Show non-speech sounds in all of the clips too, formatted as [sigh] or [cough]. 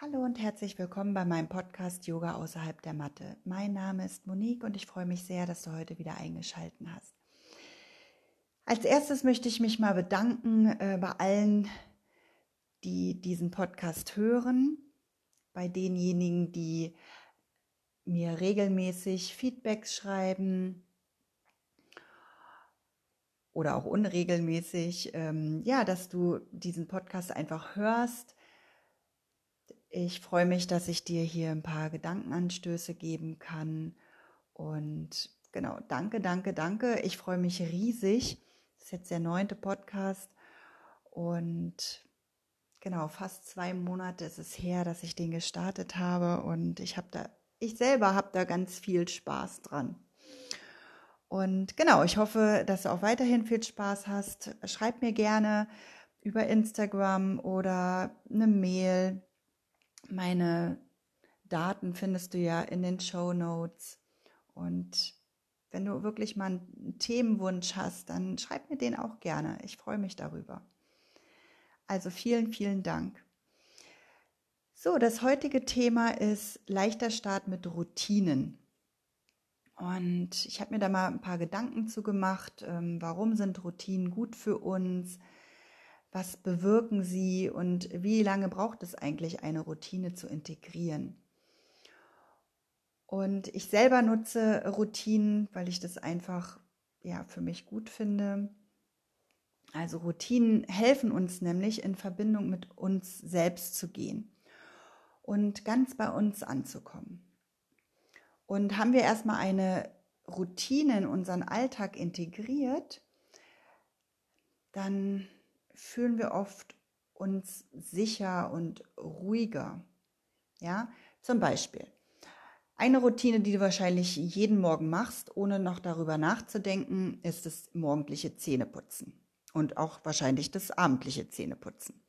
Hallo und herzlich willkommen bei meinem Podcast Yoga außerhalb der Matte. Mein Name ist Monique und ich freue mich sehr, dass du heute wieder eingeschalten hast. Als erstes möchte ich mich mal bedanken äh, bei allen, die diesen Podcast hören, bei denjenigen, die mir regelmäßig Feedbacks schreiben oder auch unregelmäßig, ähm, ja, dass du diesen Podcast einfach hörst ich freue mich, dass ich dir hier ein paar Gedankenanstöße geben kann. Und genau, danke, danke, danke. Ich freue mich riesig. Das ist jetzt der neunte Podcast. Und genau, fast zwei Monate ist es her, dass ich den gestartet habe. Und ich habe da, ich selber habe da ganz viel Spaß dran. Und genau, ich hoffe, dass du auch weiterhin viel Spaß hast. Schreib mir gerne über Instagram oder eine Mail meine Daten findest du ja in den Show Notes. Und wenn du wirklich mal einen Themenwunsch hast, dann schreib mir den auch gerne. Ich freue mich darüber. Also vielen, vielen Dank. So, das heutige Thema ist leichter Start mit Routinen. Und ich habe mir da mal ein paar Gedanken zu gemacht. Ähm, warum sind Routinen gut für uns? Was bewirken sie und wie lange braucht es eigentlich, eine Routine zu integrieren. Und ich selber nutze Routinen, weil ich das einfach ja für mich gut finde. Also Routinen helfen uns nämlich in Verbindung mit uns selbst zu gehen und ganz bei uns anzukommen. Und haben wir erstmal eine Routine in unseren Alltag integriert, dann fühlen wir oft uns sicher und ruhiger. Ja, zum Beispiel eine Routine, die du wahrscheinlich jeden Morgen machst, ohne noch darüber nachzudenken, ist das morgendliche Zähneputzen und auch wahrscheinlich das abendliche Zähneputzen.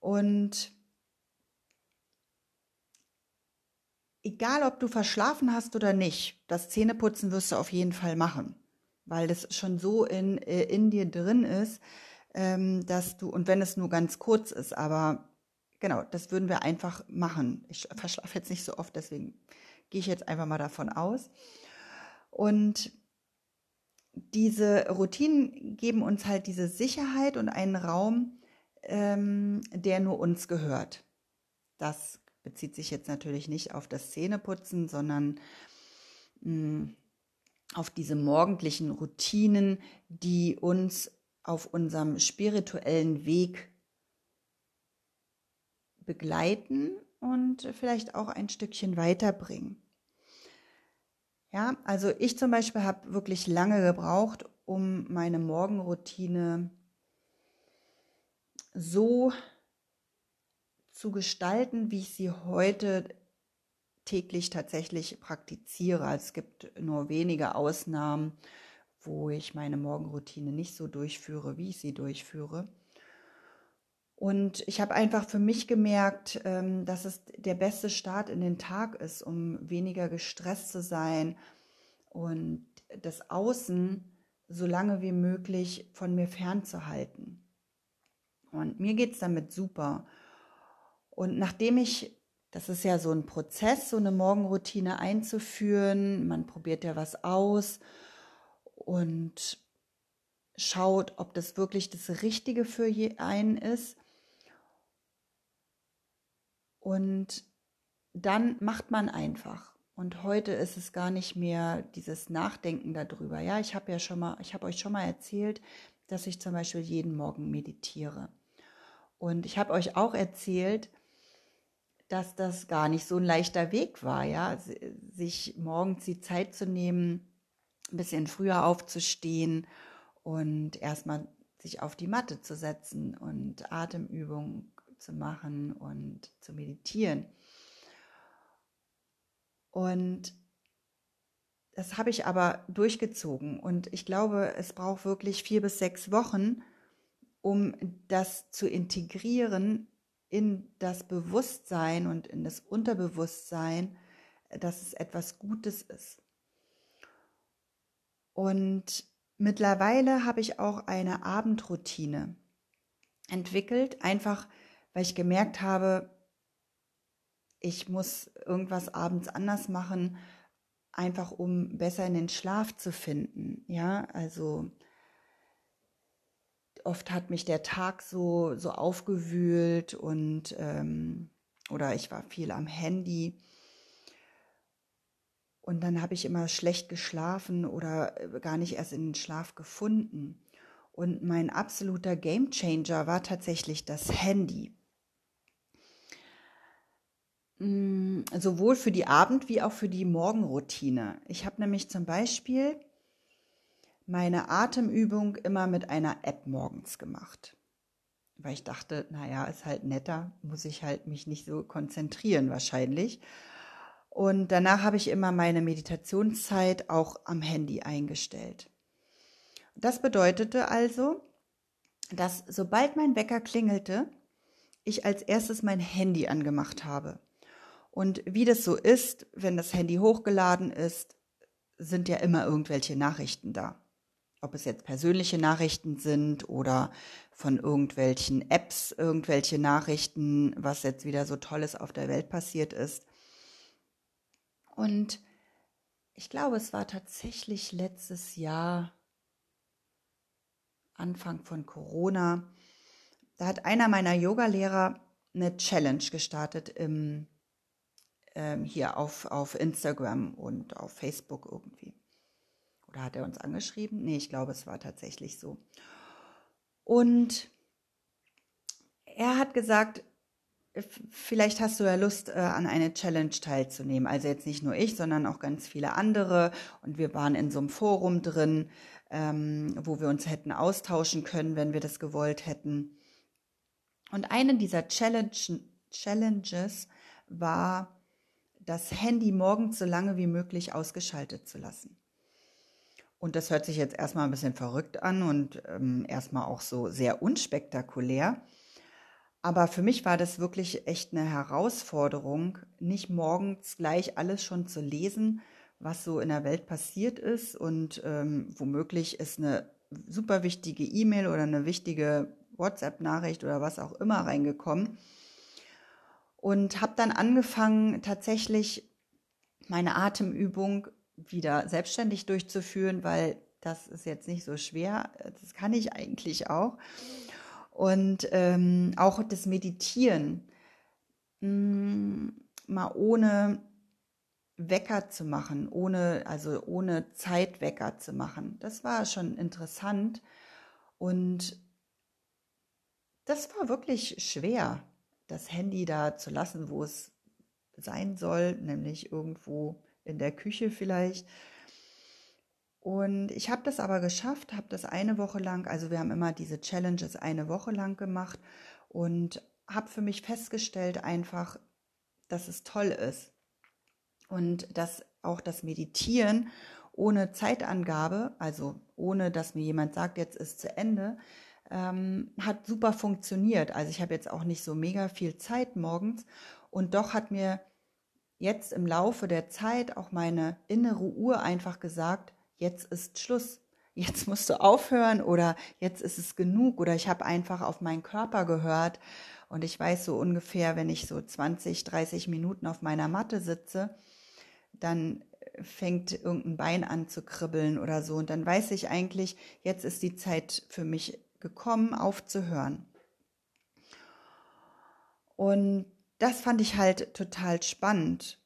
Und egal, ob du verschlafen hast oder nicht, das Zähneputzen wirst du auf jeden Fall machen, weil das schon so in, äh, in dir drin ist, ähm, dass du, und wenn es nur ganz kurz ist, aber genau, das würden wir einfach machen. Ich verschlafe jetzt nicht so oft, deswegen gehe ich jetzt einfach mal davon aus. Und diese Routinen geben uns halt diese Sicherheit und einen Raum, ähm, der nur uns gehört. Das bezieht sich jetzt natürlich nicht auf das Zähneputzen, sondern mh, mm, auf diese morgendlichen Routinen, die uns auf unserem spirituellen Weg begleiten und vielleicht auch ein Stückchen weiterbringen. Ja, also ich zum Beispiel habe wirklich lange gebraucht, um meine Morgenroutine so zu gestalten, wie ich sie heute täglich tatsächlich praktiziere. Es gibt nur wenige Ausnahmen, wo ich meine Morgenroutine nicht so durchführe, wie ich sie durchführe. Und ich habe einfach für mich gemerkt, ähm, dass es der beste Start in den Tag ist, um weniger gestresst zu sein und das Außen so lange wie möglich von mir fernzuhalten. Und mir geht es damit super. Und nachdem ich, das ist ja so ein Prozess, so eine Morgenroutine einzuführen, man probiert ja was aus und schaut, ob das wirklich das Richtige für einen ist. Und dann macht man einfach. Und heute ist es gar nicht mehr dieses Nachdenken darüber. Ja, ich habe ja schon mal, ich habe euch schon mal erzählt, dass ich zum Beispiel jeden Morgen meditiere. Und ich habe euch auch erzählt, dass das gar nicht so ein leichter Weg war, ja, sich morgens die Zeit zu nehmen, ein bisschen früher aufzustehen und erstmal sich auf die Matte zu setzen und Atemübungen zu machen und zu meditieren. Und das habe ich aber durchgezogen und ich glaube, es braucht wirklich vier bis sechs Wochen, um das zu integrieren in das Bewusstsein und in das Unterbewusstsein, dass es etwas Gutes ist. Und mittlerweile habe ich auch eine Abendroutine entwickelt, einfach weil ich gemerkt habe, ich muss irgendwas abends anders machen, einfach um besser in den Schlaf zu finden. Ja, also oft hat mich der Tag so, so aufgewühlt und ähm, oder ich war viel am Handy. Und dann habe ich immer schlecht geschlafen oder äh, gar nicht erst in den Schlaf gefunden. Und mein absoluter Gamechanger war tatsächlich das Handy. Mm, sowohl für die Abend- wie auch für die Morgenroutine. Ich habe nämlich zum Beispiel meine Atemübung immer mit einer App morgens gemacht. Weil ich dachte, naja, ist halt netter, muss ich halt mich nicht so konzentrieren wahrscheinlich. Und danach habe ich immer meine Meditationszeit auch am Handy eingestellt. Das bedeutete also, dass sobald mein Wecker klingelte, ich als erstes mein Handy angemacht habe. Und wie das so ist, wenn das Handy hochgeladen ist, sind ja immer irgendwelche Nachrichten da. Ob es jetzt persönliche Nachrichten sind oder von irgendwelchen Apps irgendwelche Nachrichten, was jetzt wieder so Tolles auf der Welt passiert ist. Und ich glaube, es war tatsächlich letztes Jahr, Anfang von Corona, da hat einer meiner Yogalehrer eine Challenge gestartet im ähm, hier auf, auf Instagram und auf Facebook irgendwie. Oder hat er uns angeschrieben? Nee, ich glaube, es war tatsächlich so. Und er hat gesagt, vielleicht hast du ja Lust, äh, an eine Challenge teilzunehmen. Also jetzt nicht nur ich, sondern auch ganz viele andere. Und wir waren in so einem Forum drin, ähm, wo wir uns hätten austauschen können, wenn wir das gewollt hätten. Und eine dieser Challenge, Challenges war, das Handy morgens so lange wie möglich ausgeschaltet zu lassen. Und das hört sich jetzt erstmal ein bisschen verrückt an und ähm, erstmal auch so sehr unspektakulär. Aber für mich war das wirklich echt eine Herausforderung, nicht morgens gleich alles schon zu lesen, was so in der Welt passiert ist. Und ähm, womöglich ist eine super wichtige E-Mail oder eine wichtige WhatsApp-Nachricht oder was auch immer reingekommen und habe dann angefangen, tatsächlich meine Atemübung wieder selbstständig durchzuführen, weil das ist jetzt nicht so schwer. Das kann ich eigentlich auch. Und ähm, auch das Meditieren, mh, mm, mal ohne Wecker zu machen, ohne, also ohne Zeitwecker zu machen. Das war schon interessant. Und das war wirklich schwer das Handy da zu lassen, wo es sein soll, nämlich irgendwo in der Küche vielleicht. Und ich habe das aber geschafft, habe das eine Woche lang, also wir haben immer diese Challenges eine Woche lang gemacht und habe für mich festgestellt einfach, dass es toll ist und dass auch das Meditieren ohne Zeitangabe, also ohne dass mir jemand sagt, jetzt ist zu Ende, ähm, hat super funktioniert. Also ich habe jetzt auch nicht so mega viel Zeit morgens und doch hat mir jetzt im Laufe der Zeit auch meine innere Uhr einfach gesagt, jetzt ist Schluss. Jetzt musst du aufhören oder jetzt ist es genug oder ich habe einfach auf meinen Körper gehört und ich weiß so ungefähr, wenn ich so 20, 30 Minuten auf meiner Matte sitze, dann fängt irgendein Bein an zu kribbeln oder so und dann weiß ich eigentlich, jetzt ist die Zeit für mich gekommen, aufzuhören. Und das fand ich halt total spannend.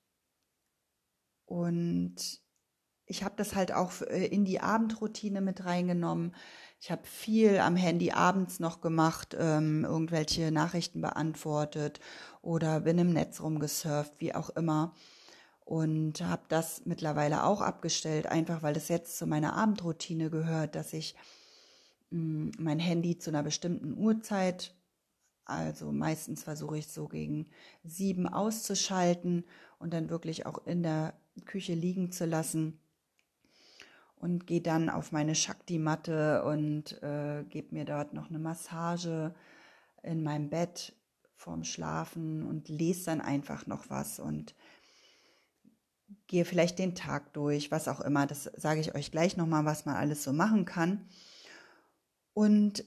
Und ich habe das halt auch äh, in die Abendroutine mit reingenommen. Ich habe viel am Handy abends noch gemacht, ähm, irgendwelche Nachrichten beantwortet oder bin im Netz rumgesurft, wie auch immer. Und habe das mittlerweile auch abgestellt, einfach weil es jetzt zu meiner Abendroutine gehört, dass ich mein Handy zu einer bestimmten Uhrzeit, also meistens versuche ich so gegen sieben auszuschalten und dann wirklich auch in der Küche liegen zu lassen und gehe dann auf meine Shakti-Matte und äh, gebe mir dort noch eine Massage in meinem Bett vorm Schlafen und lese dann einfach noch was und gehe vielleicht den Tag durch, was auch immer. Das sage ich euch gleich nochmal, was man alles so machen kann. Und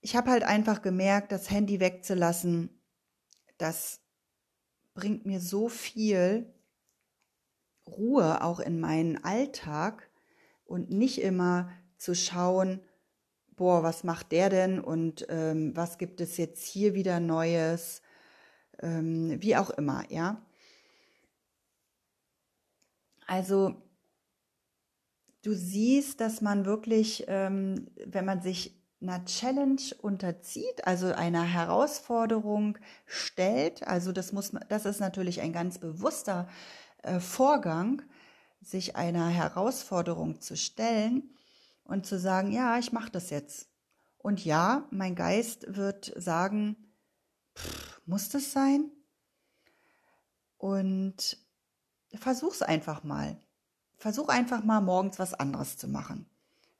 ich habe halt einfach gemerkt, das Handy wegzulassen, das bringt mir so viel Ruhe auch in meinen Alltag und nicht immer zu schauen, boah, was macht der denn und ähm, was gibt es jetzt hier wieder Neues, ähm, wie auch immer, ja. Also du siehst, dass man wirklich, ähm, wenn man sich einer Challenge unterzieht, also einer Herausforderung stellt, also das muss, das ist natürlich ein ganz bewusster äh, Vorgang, sich einer Herausforderung zu stellen und zu sagen, ja, ich mache das jetzt. Und ja, mein Geist wird sagen, pff, muss das sein? Und versuch's einfach mal. Versuch einfach mal morgens was anderes zu machen.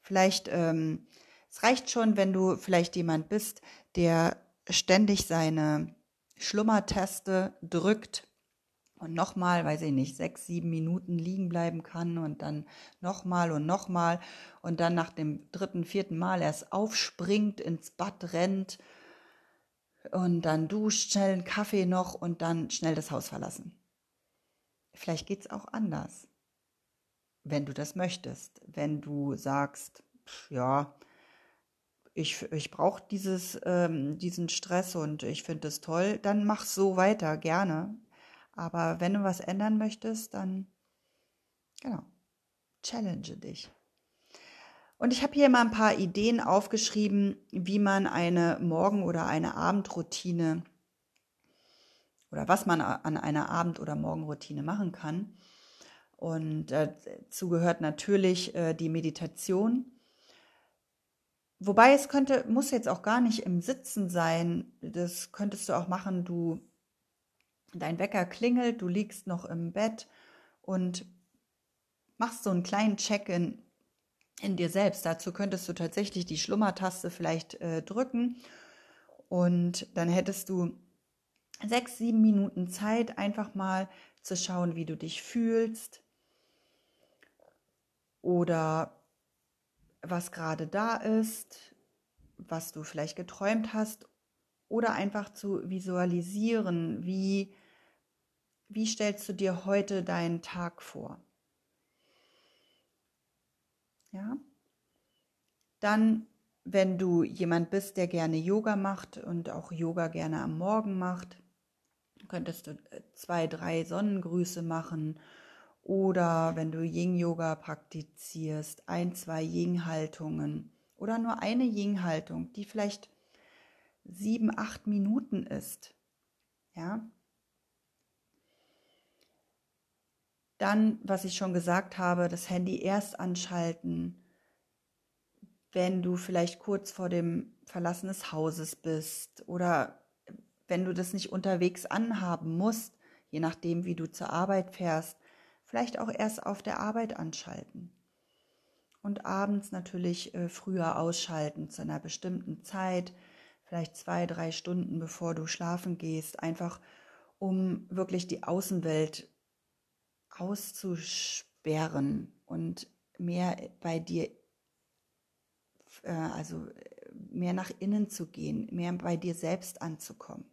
Vielleicht, ähm, es reicht schon, wenn du vielleicht jemand bist, der ständig seine Schlummerteste drückt und nochmal, weiß ich nicht, sechs, sieben Minuten liegen bleiben kann und dann nochmal und nochmal und dann nach dem dritten, vierten Mal erst aufspringt, ins Bad rennt und dann duscht, schnell einen Kaffee noch und dann schnell das Haus verlassen. Vielleicht geht es auch anders, wenn du das möchtest. Wenn du sagst, ja, ich, ich brauche ähm, diesen Stress und ich finde es toll, dann mach so weiter, gerne. Aber wenn du was ändern möchtest, dann, genau, challenge dich. Und ich habe hier mal ein paar Ideen aufgeschrieben, wie man eine Morgen- oder eine Abendroutine oder was man an einer Abend- oder Morgenroutine machen kann. Und dazu gehört natürlich äh, die Meditation. Wobei es könnte, muss jetzt auch gar nicht im Sitzen sein. Das könntest du auch machen. Du, dein Wecker klingelt, du liegst noch im Bett und machst so einen kleinen Check-in in dir selbst. Dazu könntest du tatsächlich die Schlummertaste vielleicht äh, drücken und dann hättest du sechs, sieben Minuten Zeit, einfach mal zu schauen, wie du dich fühlst oder was gerade da ist, was du vielleicht geträumt hast oder einfach zu visualisieren, wie, wie stellst du dir heute deinen Tag vor. Ja? Dann, wenn du jemand bist, der gerne Yoga macht und auch Yoga gerne am Morgen macht, könntest du äh, zwei, drei Sonnengrüße machen oder wenn du Yin-Yoga praktizierst, ein, zwei Yin-Haltungen oder nur eine Yin-Haltung, die vielleicht sieben, acht Minuten ist. Ja. Dann, was ich schon gesagt habe, das Handy erst anschalten, wenn du vielleicht kurz vor dem Verlassen des Hauses bist oder wenn du das nicht unterwegs anhaben musst, je nachdem, wie du zur Arbeit fährst, vielleicht auch erst auf der Arbeit anschalten. Und abends natürlich äh, früher ausschalten zu einer bestimmten Zeit, vielleicht zwei, drei Stunden bevor du schlafen gehst, einfach um wirklich die Außenwelt auszusperren und mehr bei dir, äh, also mehr nach innen zu gehen, mehr bei dir selbst anzukommen.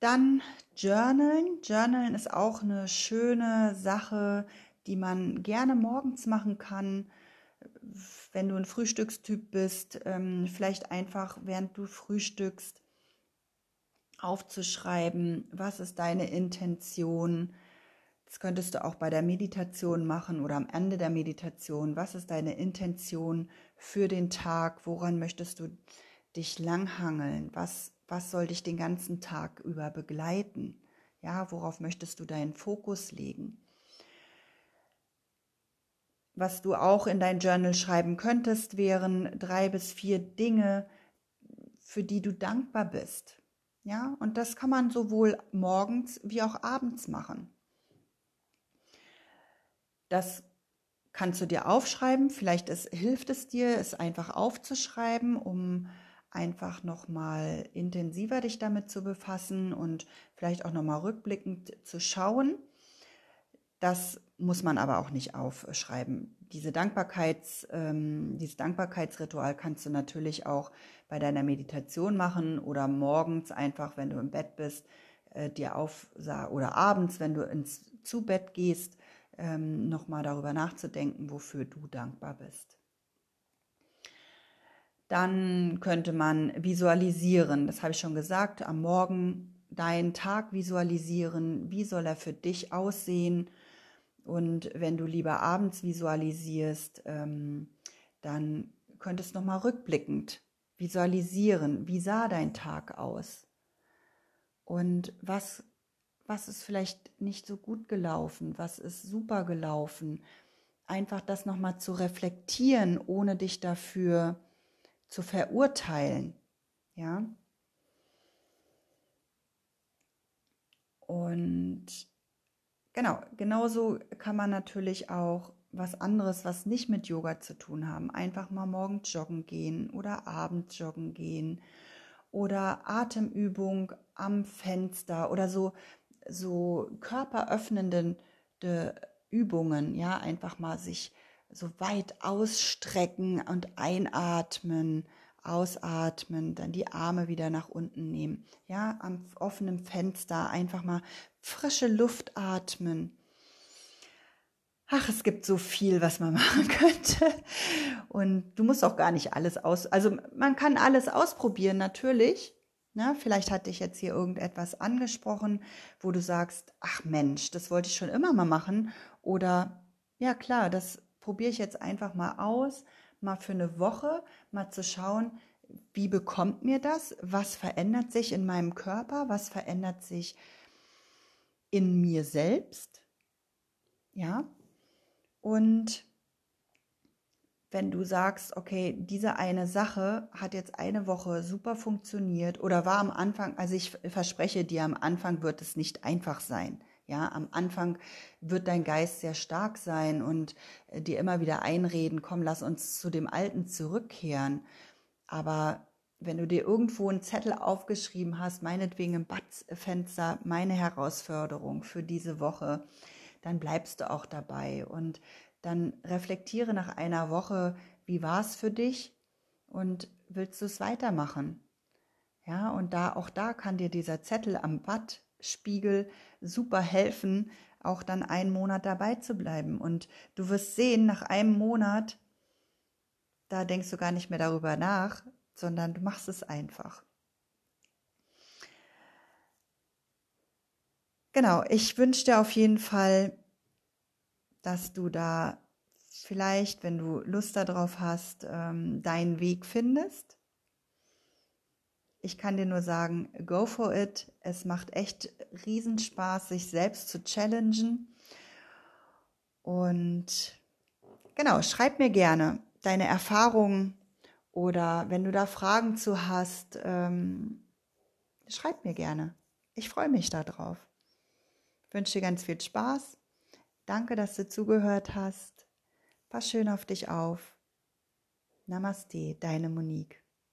Dann Journalen. Journalen ist auch eine schöne Sache, die man gerne morgens machen kann. Wenn du ein Frühstückstyp bist, ähm, vielleicht einfach während du frühstückst aufzuschreiben, was ist deine Intention. Das könntest du auch bei der Meditation machen oder am Ende der Meditation. Was ist deine Intention für den Tag? Woran möchtest du dich langhangeln? Was was soll dich den ganzen Tag über begleiten? Ja, worauf möchtest du deinen Fokus legen? Was du auch in dein Journal schreiben könntest, wären drei bis vier Dinge, für die du dankbar bist. Ja, und das kann man sowohl morgens wie auch abends machen. Das kannst du dir aufschreiben. Vielleicht ist, hilft es dir, es einfach aufzuschreiben, um einfach nochmal intensiver dich damit zu befassen und vielleicht auch nochmal rückblickend zu schauen. Das muss man aber auch nicht aufschreiben. Diese Dankbarkeits, ähm, dieses Dankbarkeitsritual kannst du natürlich auch bei deiner Meditation machen oder morgens einfach, wenn du im Bett bist, äh, dir auf oder abends, wenn du ins zu Bett gehst, ähm, nochmal darüber nachzudenken, wofür du dankbar bist. Dann könnte man visualisieren, das habe ich schon gesagt, am Morgen deinen Tag visualisieren, wie soll er für dich aussehen. Und wenn du lieber abends visualisierst, ähm, dann könntest du nochmal rückblickend visualisieren, wie sah dein Tag aus und was, was ist vielleicht nicht so gut gelaufen, was ist super gelaufen. Einfach das nochmal zu reflektieren, ohne dich dafür zu verurteilen. Ja. Und genau, genauso kann man natürlich auch was anderes, was nicht mit Yoga zu tun haben, einfach mal morgens joggen gehen oder abends joggen gehen oder Atemübung am Fenster oder so so körperöffnende Übungen, ja, einfach mal sich so weit ausstrecken und einatmen, ausatmen, dann die Arme wieder nach unten nehmen. Ja, am offenen Fenster einfach mal frische Luft atmen. Ach, es gibt so viel, was man [laughs] machen könnte. Und du musst auch gar nicht alles aus, also man kann alles ausprobieren, natürlich. Na, vielleicht hat dich jetzt hier irgendetwas angesprochen, wo du sagst, ach Mensch, das wollte ich schon immer mal machen. Oder ja klar, das probiere ich jetzt einfach mal aus, mal für eine Woche, mal zu schauen, wie bekommt mir das? Was verändert sich in meinem Körper? Was verändert sich in mir selbst? Ja. Und wenn du sagst, okay, diese eine Sache hat jetzt eine Woche super funktioniert oder war am Anfang, also ich verspreche dir, am Anfang wird es nicht einfach sein. Ja, am Anfang wird dein Geist sehr stark sein und äh, dir immer wieder einreden, komm, lass uns zu dem Alten zurückkehren. Aber wenn du dir irgendwo einen Zettel aufgeschrieben hast, meinetwegen im Badfenster, meine Herausforderung für diese Woche, dann bleibst du auch dabei und dann reflektiere nach einer Woche, wie war es für dich und willst du es weitermachen? Ja, und da auch da kann dir dieser Zettel am Bad Spiegel super helfen, auch dann einen Monat dabei zu bleiben. Und du wirst sehen, nach einem Monat, da denkst du gar nicht mehr darüber nach, sondern du machst es einfach. Genau, ich wünsche dir auf jeden Fall, dass du da vielleicht, wenn du Lust darauf hast, ähm, deinen Weg findest ich kann dir nur sagen, go for it. Es macht echt Riesenspaß, sich selbst zu challengen. Und genau, schreib mir gerne deine Erfahrungen oder wenn du da Fragen zu hast, ähm, schreib mir gerne. Ich freue mich darauf. Wünsche dir ganz viel Spaß. Danke, dass du zugehört hast. Pass schön auf dich auf. Namaste, deine Monique.